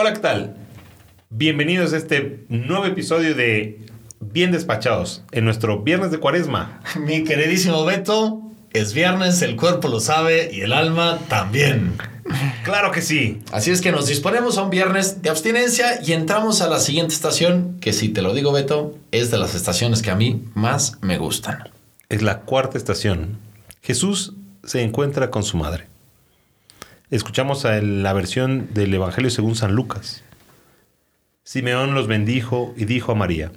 Hola, ¿qué tal? Bienvenidos a este nuevo episodio de Bien Despachados, en nuestro Viernes de Cuaresma. Mi queridísimo Beto, es viernes, el cuerpo lo sabe y el alma también. Claro que sí. Así es que nos disponemos a un viernes de abstinencia y entramos a la siguiente estación, que si te lo digo Beto, es de las estaciones que a mí más me gustan. Es la cuarta estación. Jesús se encuentra con su madre. Escuchamos a la versión del Evangelio según San Lucas. Simeón los bendijo y dijo a María,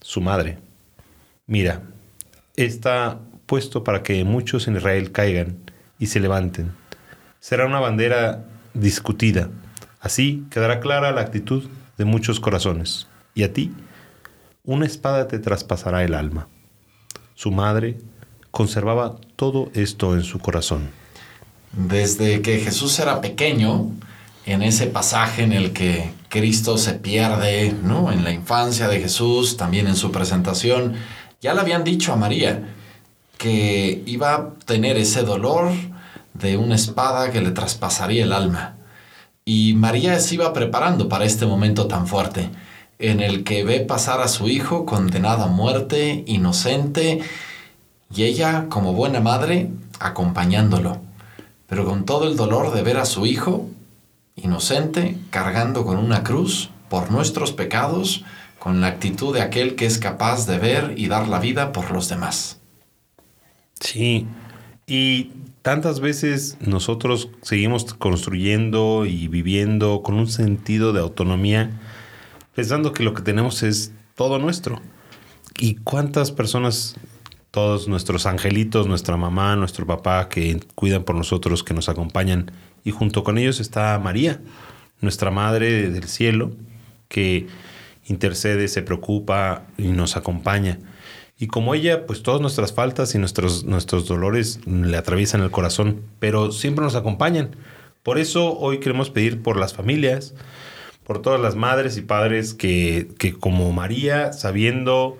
su madre, mira, está puesto para que muchos en Israel caigan y se levanten. Será una bandera discutida. Así quedará clara la actitud de muchos corazones. Y a ti, una espada te traspasará el alma. Su madre conservaba todo esto en su corazón. Desde que Jesús era pequeño, en ese pasaje en el que Cristo se pierde, ¿no? En la infancia de Jesús, también en su presentación, ya le habían dicho a María que iba a tener ese dolor de una espada que le traspasaría el alma. Y María se iba preparando para este momento tan fuerte, en el que ve pasar a su hijo condenado a muerte, inocente, y ella, como buena madre, acompañándolo, pero con todo el dolor de ver a su hijo, inocente, cargando con una cruz por nuestros pecados, con la actitud de aquel que es capaz de ver y dar la vida por los demás. Sí, y tantas veces nosotros seguimos construyendo y viviendo con un sentido de autonomía, pensando que lo que tenemos es todo nuestro. ¿Y cuántas personas todos nuestros angelitos, nuestra mamá, nuestro papá que cuidan por nosotros, que nos acompañan. Y junto con ellos está María, nuestra Madre del Cielo, que intercede, se preocupa y nos acompaña. Y como ella, pues todas nuestras faltas y nuestros, nuestros dolores le atraviesan el corazón, pero siempre nos acompañan. Por eso hoy queremos pedir por las familias, por todas las madres y padres que, que como María, sabiendo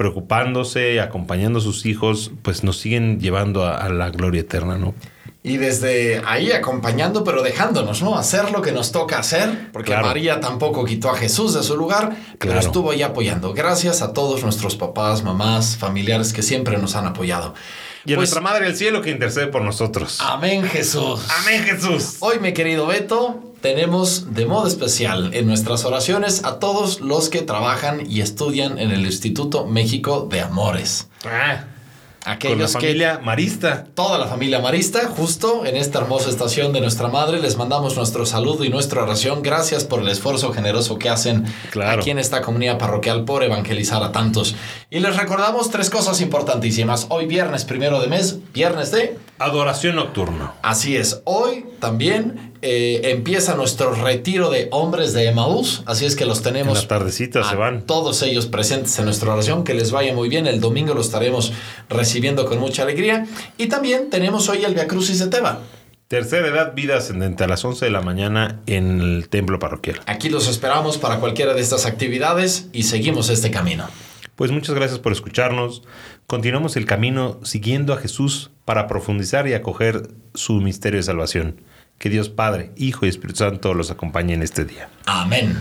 preocupándose, acompañando a sus hijos, pues nos siguen llevando a, la gloria eterna, ¿no? Y desde ahí acompañando, pero dejándonos, ¿no? Hacer lo que nos toca hacer, porque María tampoco quitó a Jesús de su lugar, pero estuvo ahí apoyando. Gracias a todos nuestros papás, mamás, familiares que siempre nos han apoyado. Y a pues nuestra Madre del Cielo que intercede por nosotros. Amén, Jesús. Amén, Jesús. Hoy, mi querido Beto, tenemos de modo especial en nuestras oraciones a todos los que trabajan y estudian en el Instituto México de Amores. Ah. Aquellos Con la familia marista. Toda la familia marista, justo en esta hermosa estación de nuestra madre, les mandamos nuestro saludo y nuestra oración. Gracias por el esfuerzo generoso que hacen aquí en esta comunidad parroquial por evangelizar a tantos. Y les recordamos tres cosas importantísimas. Hoy viernes primero de mes, viernes de... Adoración nocturna. Así es. Hoy también eh, empieza nuestro retiro de hombres de Emaús, así es que los tenemos. En la tardecita se van. Todos ellos presentes en nuestra oración, que les vaya muy bien. El domingo los estaremos recibiendo con mucha alegría. Y también tenemos hoy el Via Crucis de Teba. Tercera edad, vida ascendente a las 11 de la mañana en el templo parroquial. Aquí los esperamos para cualquiera de estas actividades y seguimos este camino. Pues muchas gracias por escucharnos. Continuamos el camino siguiendo a Jesús para profundizar y acoger su misterio de salvación. Que Dios Padre, Hijo y Espíritu Santo los acompañe en este día. Amén.